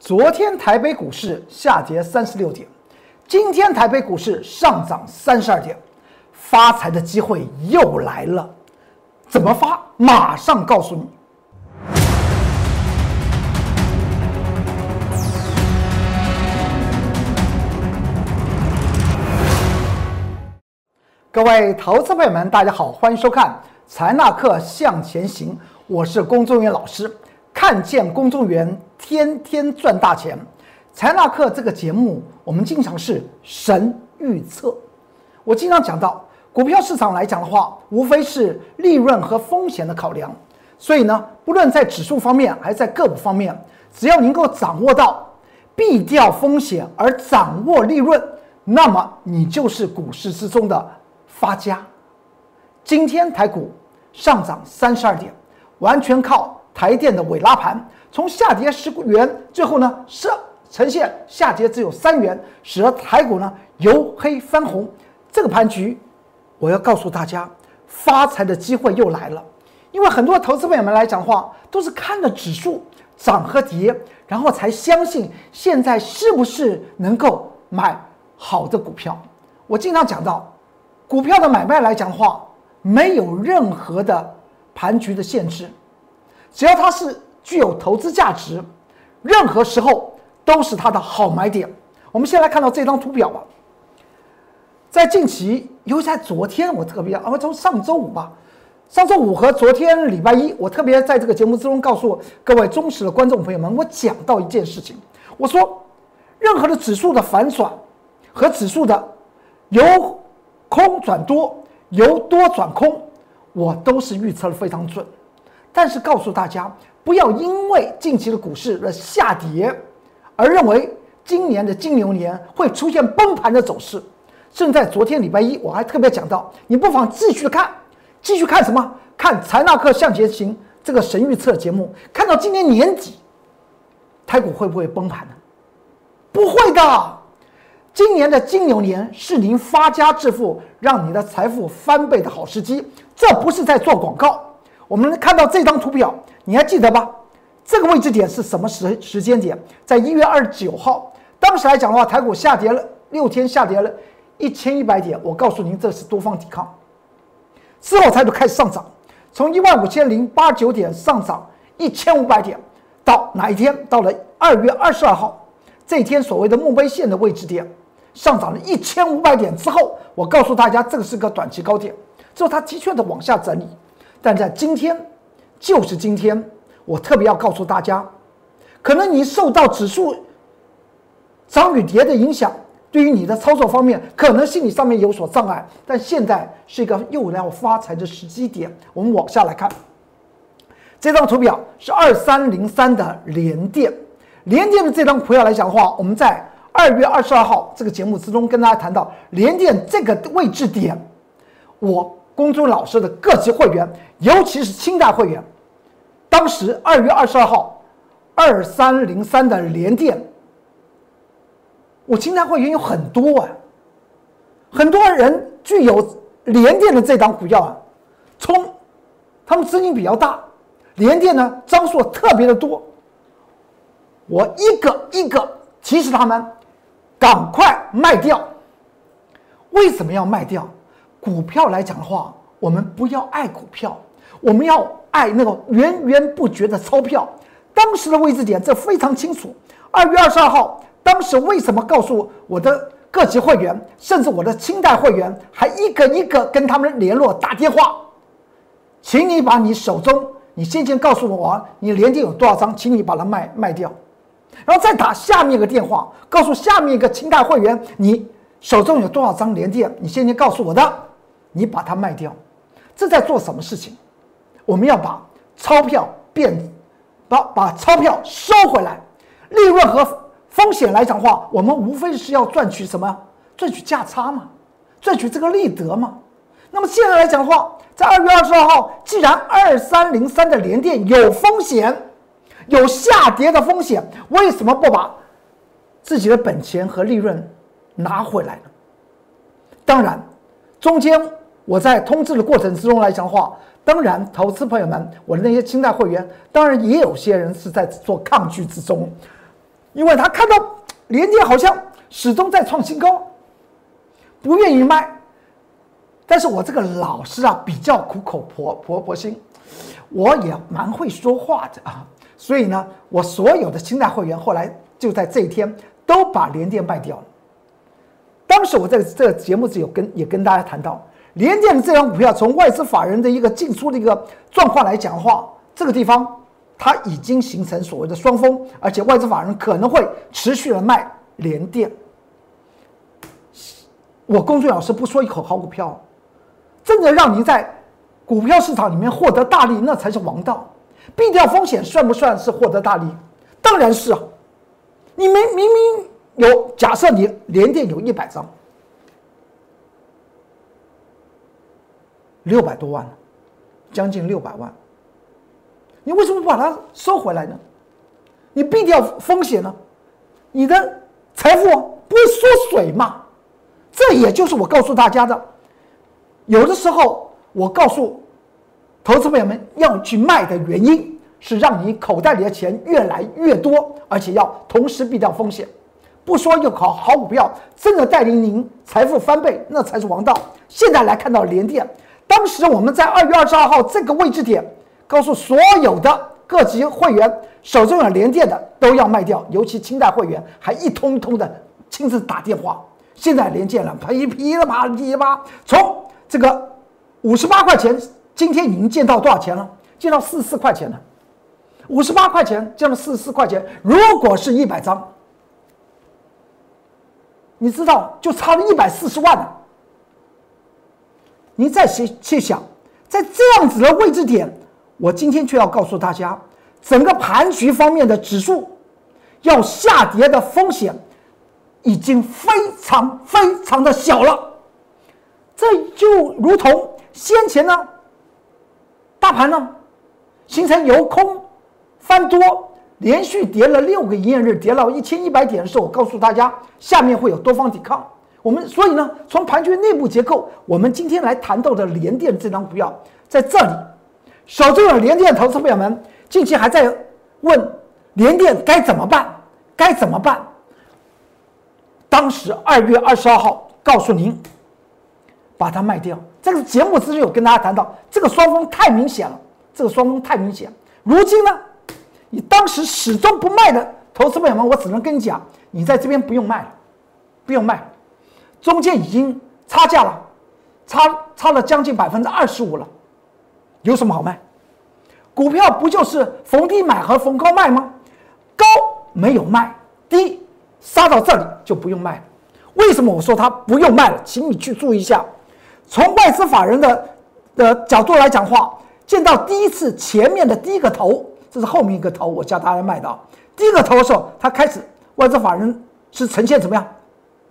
昨天台北股市下跌三十六点，今天台北股市上涨三十二点，发财的机会又来了。怎么发？马上告诉你。各位投资朋友们，大家好，欢迎收看《财纳课向前行》，我是龚宗元老师。看见公众员天天赚大钱，财纳克这个节目，我们经常是神预测。我经常讲到，股票市场来讲的话，无非是利润和风险的考量。所以呢，不论在指数方面还是在个股方面，只要能够掌握到避掉风险而掌握利润，那么你就是股市之中的发家。今天台股上涨三十二点，完全靠。台电的尾拉盘从下跌十元，最后呢是呈现下跌只有三元，使得台股呢由黑翻红。这个盘局，我要告诉大家，发财的机会又来了。因为很多投资朋友们来讲的话，都是看了指数涨和跌，然后才相信现在是不是能够买好的股票。我经常讲到，股票的买卖来讲的话，没有任何的盘局的限制。只要它是具有投资价值，任何时候都是它的好买点。我们先来看到这张图表吧。在近期，尤其在昨天，我特别啊，从上周五吧，上周五和昨天礼拜一，我特别在这个节目之中告诉各位忠实的观众朋友们，我讲到一件事情，我说，任何的指数的反转和指数的由空转多、由多转空，我都是预测的非常准。但是告诉大家，不要因为近期的股市的下跌，而认为今年的金牛年会出现崩盘的走势。正在昨天礼拜一，我还特别讲到，你不妨继续看，继续看什么？看财纳克向前行这个神预测节目，看到今年年底，台股会不会崩盘呢？不会的，今年的金牛年是您发家致富、让你的财富翻倍的好时机。这不是在做广告。我们看到这张图表，你还记得吧？这个位置点是什么时时间点？在一月二十九号，当时来讲的话，台股下跌了六天，下跌了一千一百点。我告诉您，这是多方抵抗。之后它就开始上涨，从一万五千零八九点上涨一千五百点，到哪一天？到了二月二十二号，这天所谓的墓碑线的位置点，上涨了一千五百点之后，我告诉大家，这个是个短期高点，之后它的确的往下整理。但在今天，就是今天，我特别要告诉大家，可能你受到指数涨与跌的影响，对于你的操作方面，可能心理上面有所障碍。但现在是一个又要发财的时机点。我们往下来看，这张图表是二三零三的连电，连电的这张图表来讲的话，我们在二月二十二号这个节目之中跟大家谈到连电这个位置点，我。公众老师的各级会员，尤其是清代会员，当时二月二十二号，二三零三的连电，我清代会员有很多啊，很多人具有连电的这张股票啊，冲，他们资金比较大，连电呢张数特别的多，我一个一个提示他们，赶快卖掉。为什么要卖掉？股票来讲的话，我们不要爱股票，我们要爱那个源源不绝的钞票。当时的位置点这非常清楚。二月二十二号，当时为什么告诉我的各级会员，甚至我的清代会员，还一个一个跟他们联络打电话，请你把你手中你先前告诉我你连电有多少张，请你把它卖卖掉，然后再打下面一个电话，告诉下面一个清代会员，你手中有多少张连电，你先前告诉我的。你把它卖掉，这在做什么事情？我们要把钞票变，把把钞票收回来，利润和风险来讲话，我们无非是要赚取什么？赚取价差嘛，赚取这个利得嘛。那么现在来讲的话，在二月二十二号，既然二三零三的连电有风险，有下跌的风险，为什么不把自己的本钱和利润拿回来呢？当然，中间。我在通知的过程之中来讲话，当然，投资朋友们，我的那些清代会员，当然也有些人是在做抗拒之中。因为他看到联电好像始终在创新高，不愿意卖。但是我这个老师啊，比较苦口婆婆婆心，我也蛮会说话的啊，所以呢，我所有的清代会员后来就在这一天都把联电卖掉了。当时我在这个节目只有跟也跟大家谈到，联电的这张股票从外资法人的一个进出的一个状况来讲的话，这个地方它已经形成所谓的双峰，而且外资法人可能会持续的卖联电。我公孙老师不说一口好股票。真的让您在股票市场里面获得大利，那才是王道。避掉风险算不算是获得大利？当然是啊！你们明明有假设你连电有一百张，六百多万了将近六百万，你为什么不把它收回来呢？你避掉风险呢？你的财富不会缩水吗？这也就是我告诉大家的。有的时候，我告诉投资朋友们要去卖的原因是让你口袋里的钱越来越多，而且要同时避掉风险。不说要考好股票，真的带领您财富翻倍，那才是王道。现在来看到联电，当时我们在二月二十二号这个位置点，告诉所有的各级会员手中有联电的都要卖掉，尤其清代会员还一通通的亲自打电话。现在连电了，噼噼里啪噼里啪，从这个五十八块钱，今天已经见到多少钱了？见到四十四块钱了。五十八块钱降到四十四块钱，如果是一百张，你知道就差了一百四十万了。你再去去想，在这样子的位置点，我今天却要告诉大家，整个盘局方面的指数要下跌的风险已经非常非常的小了。这就如同先前呢，大盘呢形成由空翻多，连续跌了六个营业日，跌到一千一百点的时候，我告诉大家下面会有多方抵抗。我们所以呢，从盘局内部结构，我们今天来谈到的联电这张股票在这里，手中有联电投资朋友们近期还在问联电该怎么办？该怎么办？当时二月二十二号告诉您。把它卖掉。这个节目之前有跟大家谈到，这个双峰太明显了，这个双峰太明显。如今呢，你当时始终不卖的投资朋友们，我只能跟你讲，你在这边不用卖了，不用卖，中间已经差价了，差差了将近百分之二十五了，有什么好卖？股票不就是逢低买和逢高卖吗？高没有卖，低杀到这里就不用卖了。为什么我说它不用卖了？请你去注意一下。从外资法人的的角度来讲话，见到第一次前面的第一个头，这是后面一个头，我叫大家卖的。第一个头的时候，它开始外资法人是呈现怎么样？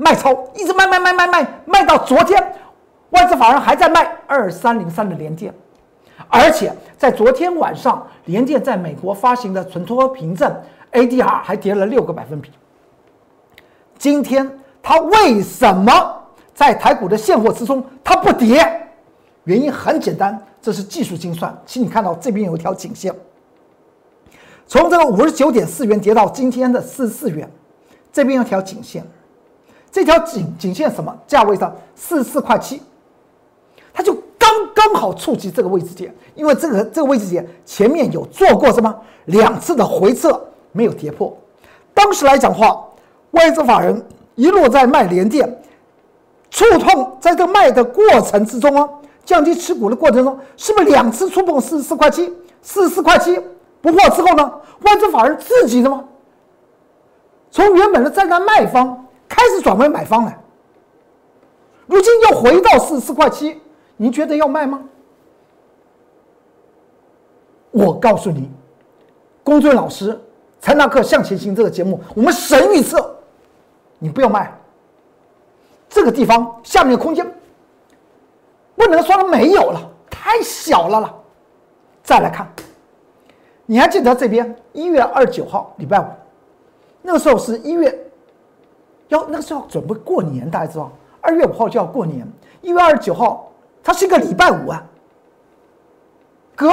卖超，一直卖卖卖卖卖卖到昨天，外资法人还在卖二三零三的联电，而且在昨天晚上，联电在美国发行的存托凭证 ADR 还跌了六个百分比。今天它为什么？在台股的现货之中，它不跌，原因很简单，这是技术精算。请你看到这边有一条颈线，从这个五十九点四元跌到今天的四十四元，这边有条颈线，这条颈颈线什么价位上四十四块七，它就刚刚好触及这个位置点，因为这个这个位置点前面有做过什么两次的回撤没有跌破，当时来讲话，外资法人一路在卖连电。触碰在这卖的过程之中啊，降低持股的过程中，是不是两次触碰四十四块七？四十四块七不破之后呢？外资法人自己的吗？从原本的站在卖方开始转为买方了，如今又回到四十四块七，您觉得要卖吗？我告诉你，公孙老师《财纳克向前行》这个节目，我们神预测，你不要卖。这个地方下面的空间不能说它没有了，太小了了。再来看，你还记得这边一月二十九号礼拜五，那个时候是一月，要那个时候准备过年，大家知道，二月五号就要过年，一月二十九号它是一个礼拜五啊，隔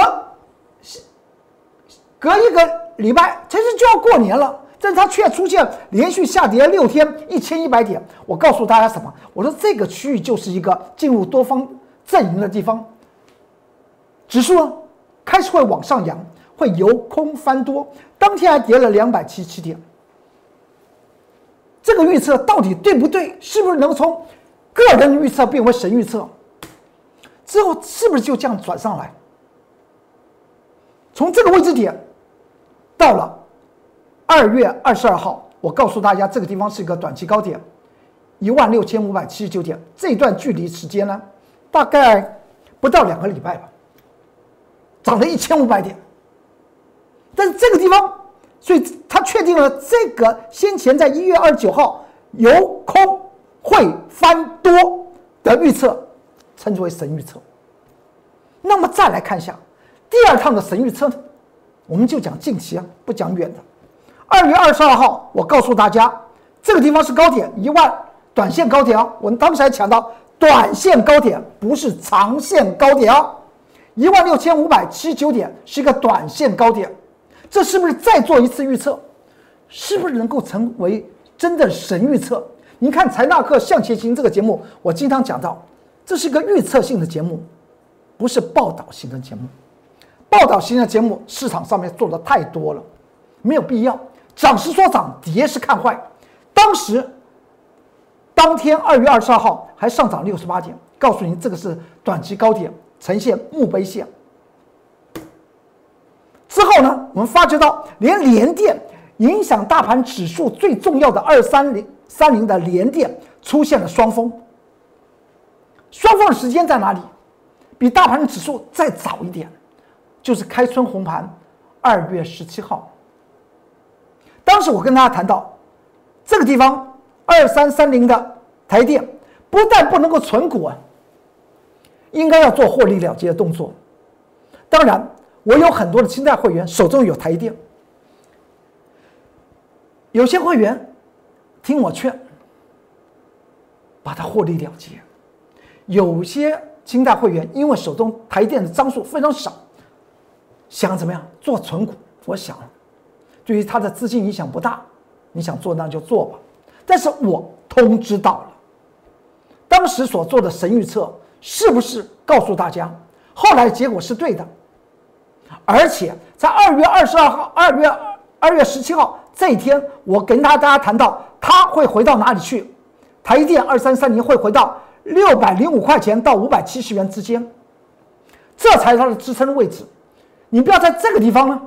隔一个礼拜，其实就要过年了。但是它却出现连续下跌六天，一千一百点。我告诉大家什么？我说这个区域就是一个进入多方阵营的地方，指数呢开始会往上扬，会由空翻多，当天还跌了两百七十七点。这个预测到底对不对？是不是能从个人预测变为神预测？之后是不是就这样转上来？从这个位置点到了二月二十二号，我告诉大家，这个地方是一个短期高点，一万六千五百七十九点。这段距离时间呢，大概不到两个礼拜吧，涨了一千五百点。但是这个地方。所以他确定了这个先前在一月二十九号由空会翻多的预测，称之为神预测。那么再来看一下第二趟的神预测呢，我们就讲近期啊，不讲远的。二月二十二号，我告诉大家，这个地方是高点一万，短线高点啊。我们当时还强调，短线高点不是长线高点啊，一万六千五百七十九点是一个短线高点。这是不是再做一次预测？是不是能够成为真的神预测？你看《财纳克向前行》这个节目，我经常讲到，这是一个预测性的节目，不是报道型的节目。报道型的节目市场上面做的太多了，没有必要。涨是说涨，跌是看坏。当时当天二月二十二号还上涨六十八点，告诉您这个是短期高点，呈现墓碑线。之后呢，我们发觉到，连联电影响大盘指数最重要的二三零三零的联电出现了双峰。双峰的时间在哪里？比大盘指数再早一点，就是开春红盘，二月十七号。当时我跟大家谈到，这个地方二三三零的台电不但不能够存股啊，应该要做获利了结的动作。当然。我有很多的清代会员手中有台电，有些会员听我劝，把它获利了结；有些清代会员因为手中台电的张数非常少，想怎么样做存股？我想，对于他的资金影响不大，你想做那就做吧。但是我通知到了，当时所做的神预测是不是告诉大家？后来结果是对的。而且在二月二十二号、二月二月十七号这一天，我跟大家谈到，它会回到哪里去？台积电二三三零会回到六百零五块钱到五百七十元之间，这才是它的支撑位置。你不要在这个地方呢，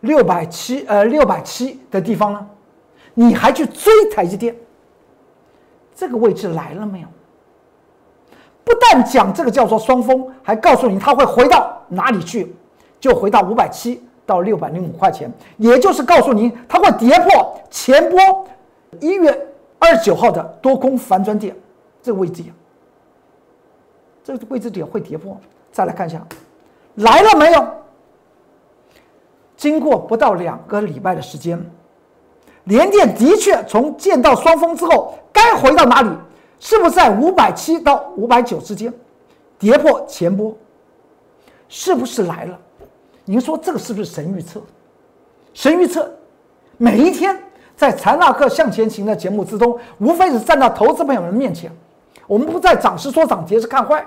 六百七呃六百七的地方呢，你还去追台积电，这个位置来了没有？不但讲这个叫做双峰，还告诉你它会回到哪里去，就回到五百七到六百零五块钱，也就是告诉您它会跌破前波一月二十九号的多空反转点这个位置，这个位置点会跌破。再来看一下，来了没有？经过不到两个礼拜的时间，联电的确从见到双峰之后，该回到哪里？是不是在五百七到五百九之间跌破前波？是不是来了？您说这个是不是神预测？神预测，每一天在财纳克向前行的节目之中，无非是站到投资朋友们面前，我们不在涨时说涨，跌时看坏。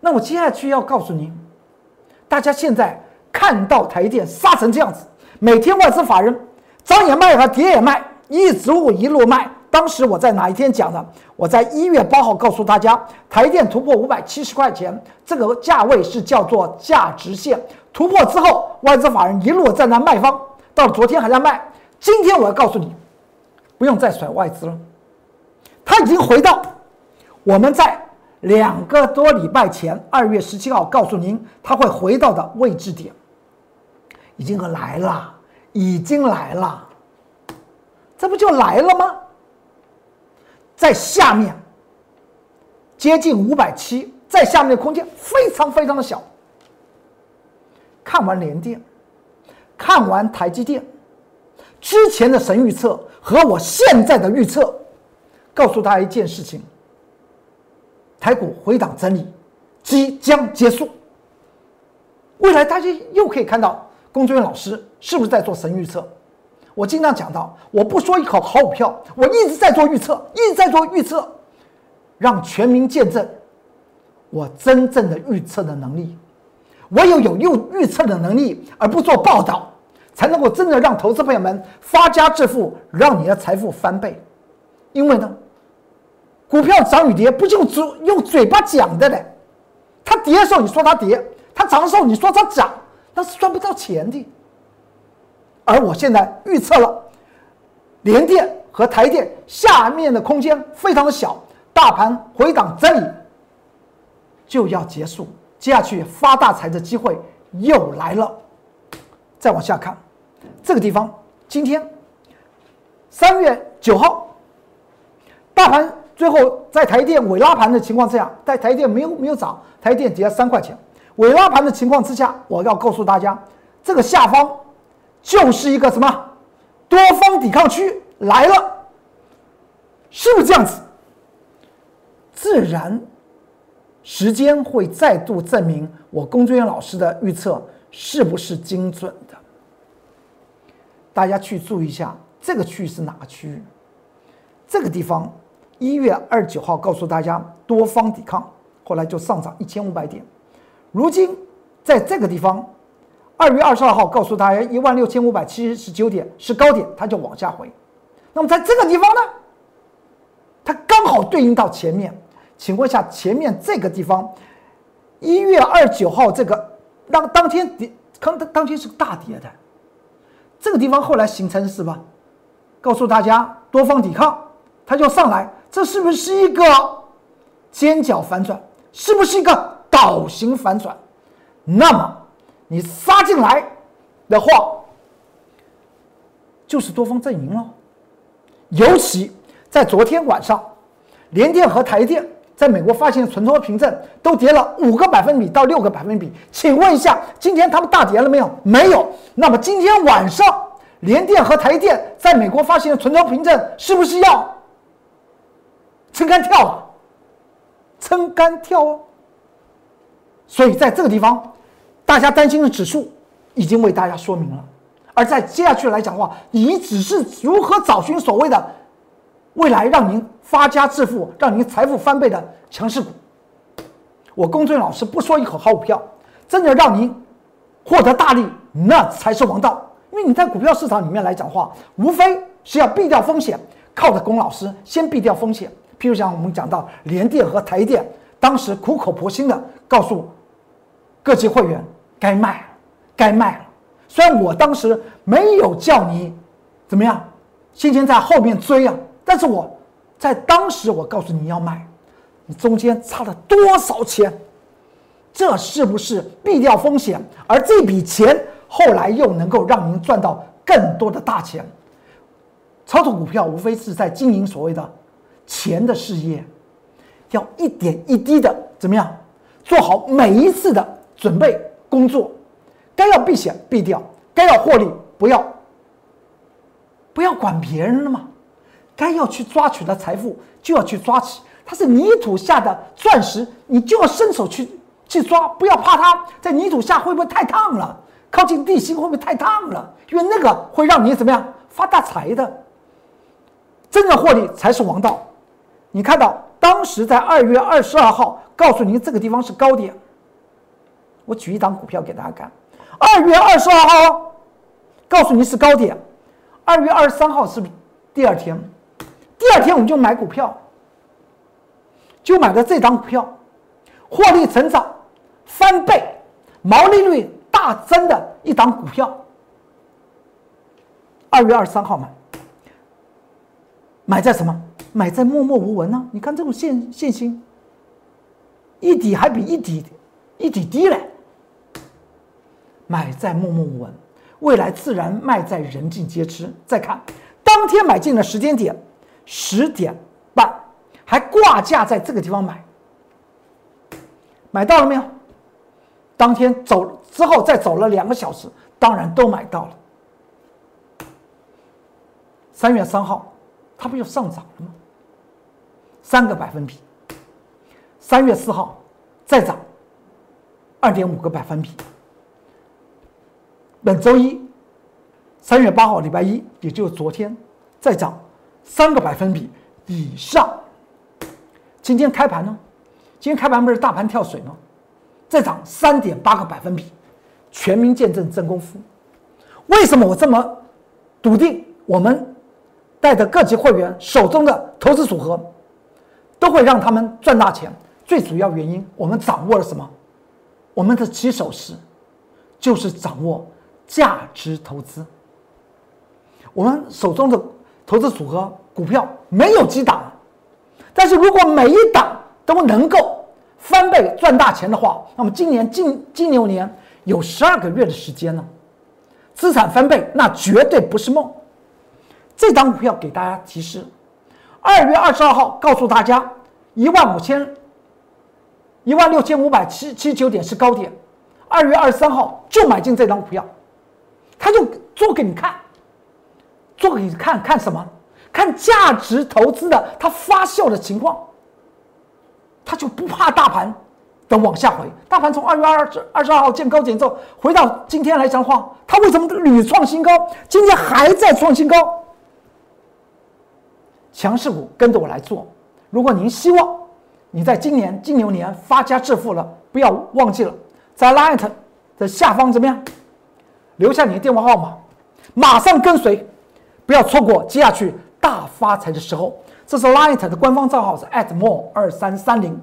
那我接下去要告诉您，大家现在看到台电杀成这样子，每天外资法人涨也卖和跌也卖，一直物一路卖。当时我在哪一天讲的？我在一月八号告诉大家，台电突破五百七十块钱，这个价位是叫做价值线。突破之后，外资法人一路在那卖方，到昨天还在卖。今天我要告诉你，不用再甩外资了，它已经回到我们在两个多礼拜前，二月十七号告诉您它会回到的位置点，已经来了，已经来了，这不就来了吗？在下面接近五百七，在下面的空间非常非常的小。看完联电，看完台积电，之前的神预测和我现在的预测，告诉大家一件事情：台股回档整理即将结束。未来大家又可以看到龚俊元老师是不是在做神预测？我经常讲到，我不说一口好股票，我一直在做预测，一直在做预测，让全民见证我真正的预测的能力。唯有有预预测的能力，而不做报道，才能够真的让投资朋友们发家致富，让你的财富翻倍。因为呢，股票涨与跌不是用嘴用嘴巴讲的嘞，它跌的时候你说它跌，它涨的时候你说它涨，那是赚不到钱的。而我现在预测了，联电和台电下面的空间非常的小，大盘回档这里就要结束，接下去发大财的机会又来了。再往下看，这个地方今天三月九号，大盘最后在台电尾拉盘的情况之下，在台电没有没有涨，台电跌了三块钱，尾拉盘的情况之下，我要告诉大家，这个下方。就是一个什么多方抵抗区来了，是不是这样子？自然，时间会再度证明我龚俊元老师的预测是不是精准的。大家去注意一下，这个区域是哪个区域？这个地方一月二十九号告诉大家多方抵抗，后来就上涨一千五百点，如今在这个地方。二月二十二号告诉大家一万六千五百七十九点是高点，它就往下回。那么在这个地方呢，它刚好对应到前面。请问一下，前面这个地方，一月二十九号这个当当天跌，当当天是大跌的。这个地方后来形成是吧？告诉大家多方抵抗，它就上来，这是不是一个尖角反转？是不是一个倒型反转？那么。你杀进来的话，就是多方阵营了。尤其在昨天晚上，联电和台电在美国发行的存托凭证都跌了五个百分比到六个百分比。请问一下，今天他们大跌了没有？没有。那么今天晚上，联电和台电在美国发行的存托凭证是不是要撑杆跳了？撑杆跳哦。所以在这个地方。大家担心的指数已经为大家说明了，而在接下去来讲的话，你只是如何找寻所谓的未来让您发家致富、让您财富翻倍的强势股。我龚俊老师不说一口好股票，真的让您获得大利，那才是王道。因为你在股票市场里面来讲话，无非是要避掉风险，靠着龚老师先避掉风险。譬如像我们讲到联电和台电，当时苦口婆心的告诉。各级会员该卖了，该卖了。虽然我当时没有叫你怎么样，先前在后面追啊，但是我在当时我告诉你要卖，你中间差了多少钱？这是不是避掉风险？而这笔钱后来又能够让您赚到更多的大钱？操作股票无非是在经营所谓的钱的事业，要一点一滴的怎么样做好每一次的。准备工作，该要避险避掉，该要获利不要，不要管别人了嘛。该要去抓取的财富就要去抓取，它是泥土下的钻石，你就要伸手去去抓，不要怕它在泥土下会不会太烫了，靠近地心会不会太烫了？因为那个会让你怎么样发大财的，真正获利才是王道。你看到当时在二月二十二号告诉您这个地方是高点。我举一档股票给大家看，二月二十二号，告诉你是高点，二月二十三号是第二天？第二天我们就买股票，就买的这档股票，获利成长翻倍，毛利率大增的一档股票。二月二十三号买，买在什么？买在默默无闻呢？你看这种现现形，一底还比一底一底低嘞。买在默默无闻，未来自然卖在人尽皆知。再看当天买进的时间点，十点半，还挂价在这个地方买，买到了没有？当天走之后再走了两个小时，当然都买到了。三月三号，它不就上涨了吗？三个百分比。三月四号再涨二点五个百分比。本周一三月八号礼拜一，也就是昨天，再涨三个百分比以上。今天开盘呢？今天开盘不是大盘跳水吗？再涨三点八个百分比，全民见证真功夫。为什么我这么笃定？我们带的各级会员手中的投资组合都会让他们赚大钱。最主要原因，我们掌握了什么？我们的起手式就是掌握价值投资。我们手中的投资组合股票没有几档，但是如果每一档都能够翻倍赚大钱的话，那么今年金金牛年有十二个月的时间呢，资产翻倍那绝对不是梦。这张股票给大家提示：二月二十二号告诉大家一万五千。一万六千五百七七九点是高点，二月二十三号就买进这张股票，他就做给你看，做给你看看什么？看价值投资的它发酵的情况，他就不怕大盘的往下回。大盘从二月二十二十二号见高点之后，回到今天来讲的话，它为什么屡创新高？今天还在创新高？强势股跟着我来做。如果您希望，你在今年金牛年发家致富了，不要忘记了在 Light 的下方怎么样？留下你的电话号码，马上跟随，不要错过接下去大发财的时候。这是 Light 的官方账号是 at @more 二三三零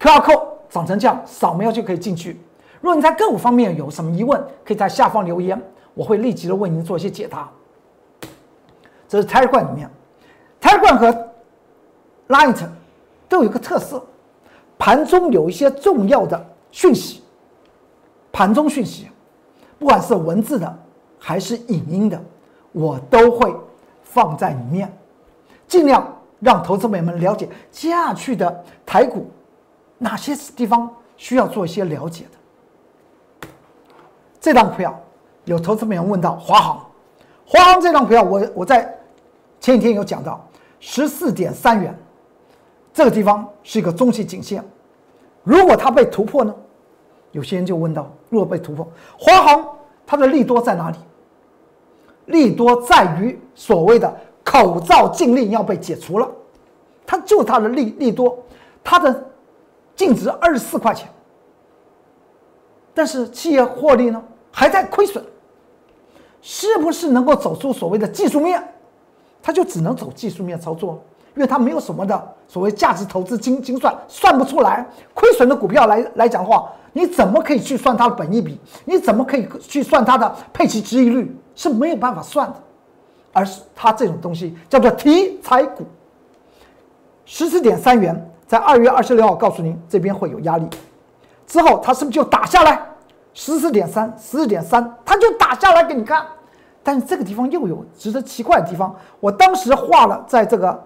，QR code 长成这样，扫描就可以进去。如果你在个股方面有什么疑问，可以在下方留言，我会立即的为您做一些解答。这是 Telegram 里面，Telegram 和 Light。都有一个特色，盘中有一些重要的讯息，盘中讯息，不管是文字的还是影音的，我都会放在里面，尽量让投资朋友们了解接下去的台股哪些地方需要做一些了解的。这张票有投资朋友问到华航，华航这张票我我在前几天有讲到十四点三元。这个地方是一个中期颈线，如果它被突破呢？有些人就问到：若被突破，华航它的利多在哪里？利多在于所谓的口罩禁令要被解除了，它就它的利利多，它的净值二十四块钱，但是企业获利呢还在亏损，是不是能够走出所谓的技术面？它就只能走技术面操作。因为它没有什么的所谓价值投资精精算，算不出来亏损的股票来来讲的话，你怎么可以去算它的本益比？你怎么可以去算它的配齐值益率？是没有办法算的，而是它这种东西叫做题材股。十四点三元，在二月二十六号告诉您这边会有压力，之后它是不是就打下来？十四点三，十四点三，它就打下来给你看。但是这个地方又有值得奇怪的地方，我当时画了在这个。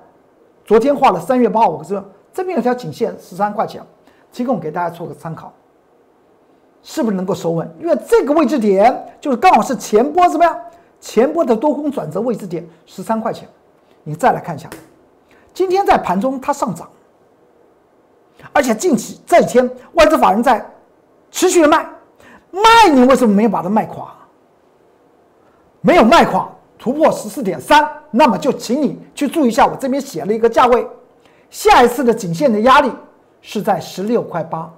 昨天画了三月八号，我说这边有条颈线十三块钱，提供给大家做个参考，是不是能够收稳？因为这个位置点就是刚好是前波怎么样？前波的多空转折位置点十三块钱，你再来看一下，今天在盘中它上涨，而且近期这几天外资法人在持续的卖，卖你为什么没有把它卖垮？没有卖垮。突破十四点三，那么就请你去注意一下，我这边写了一个价位，下一次的颈线的压力是在十六块八。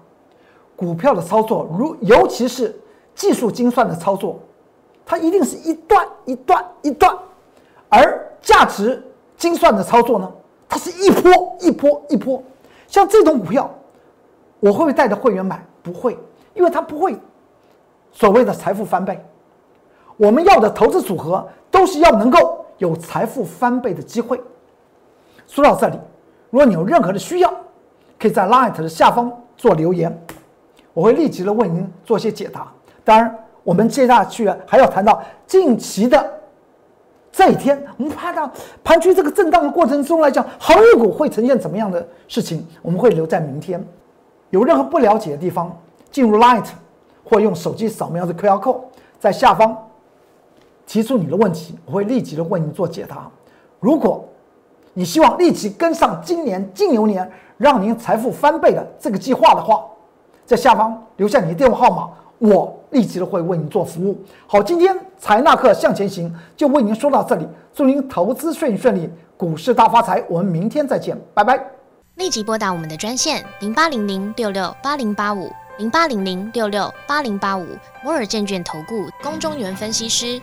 股票的操作，如尤其是技术精算的操作，它一定是一段一段一段，而价值精算的操作呢，它是一波一波一波。像这种股票，我会不会带着会员买？不会，因为它不会所谓的财富翻倍。我们要的投资组合。都是要能够有财富翻倍的机会。说到这里，如果你有任何的需要，可以在 Light 的下方做留言，我会立即的为您做些解答。当然，我们接下去还要谈到近期的这一天，我们看到盘区这个震荡的过程中来讲，航运股会呈现怎么样的事情？我们会留在明天。有任何不了解的地方，进入 Light 或用手机扫描的 QR code，在下方。提出你的问题，我会立即的为你做解答。如果你希望立即跟上今年金牛年让您财富翻倍的这个计划的话，在下方留下你的电话号码，我立即的会为您做服务。好，今天财纳克向前行就为您说到这里，祝您投资顺顺利，股市大发财。我们明天再见，拜拜。立即拨打我们的专线零八零零六六八零八五零八零零六六八零八五摩尔证券投顾龚中原分析师。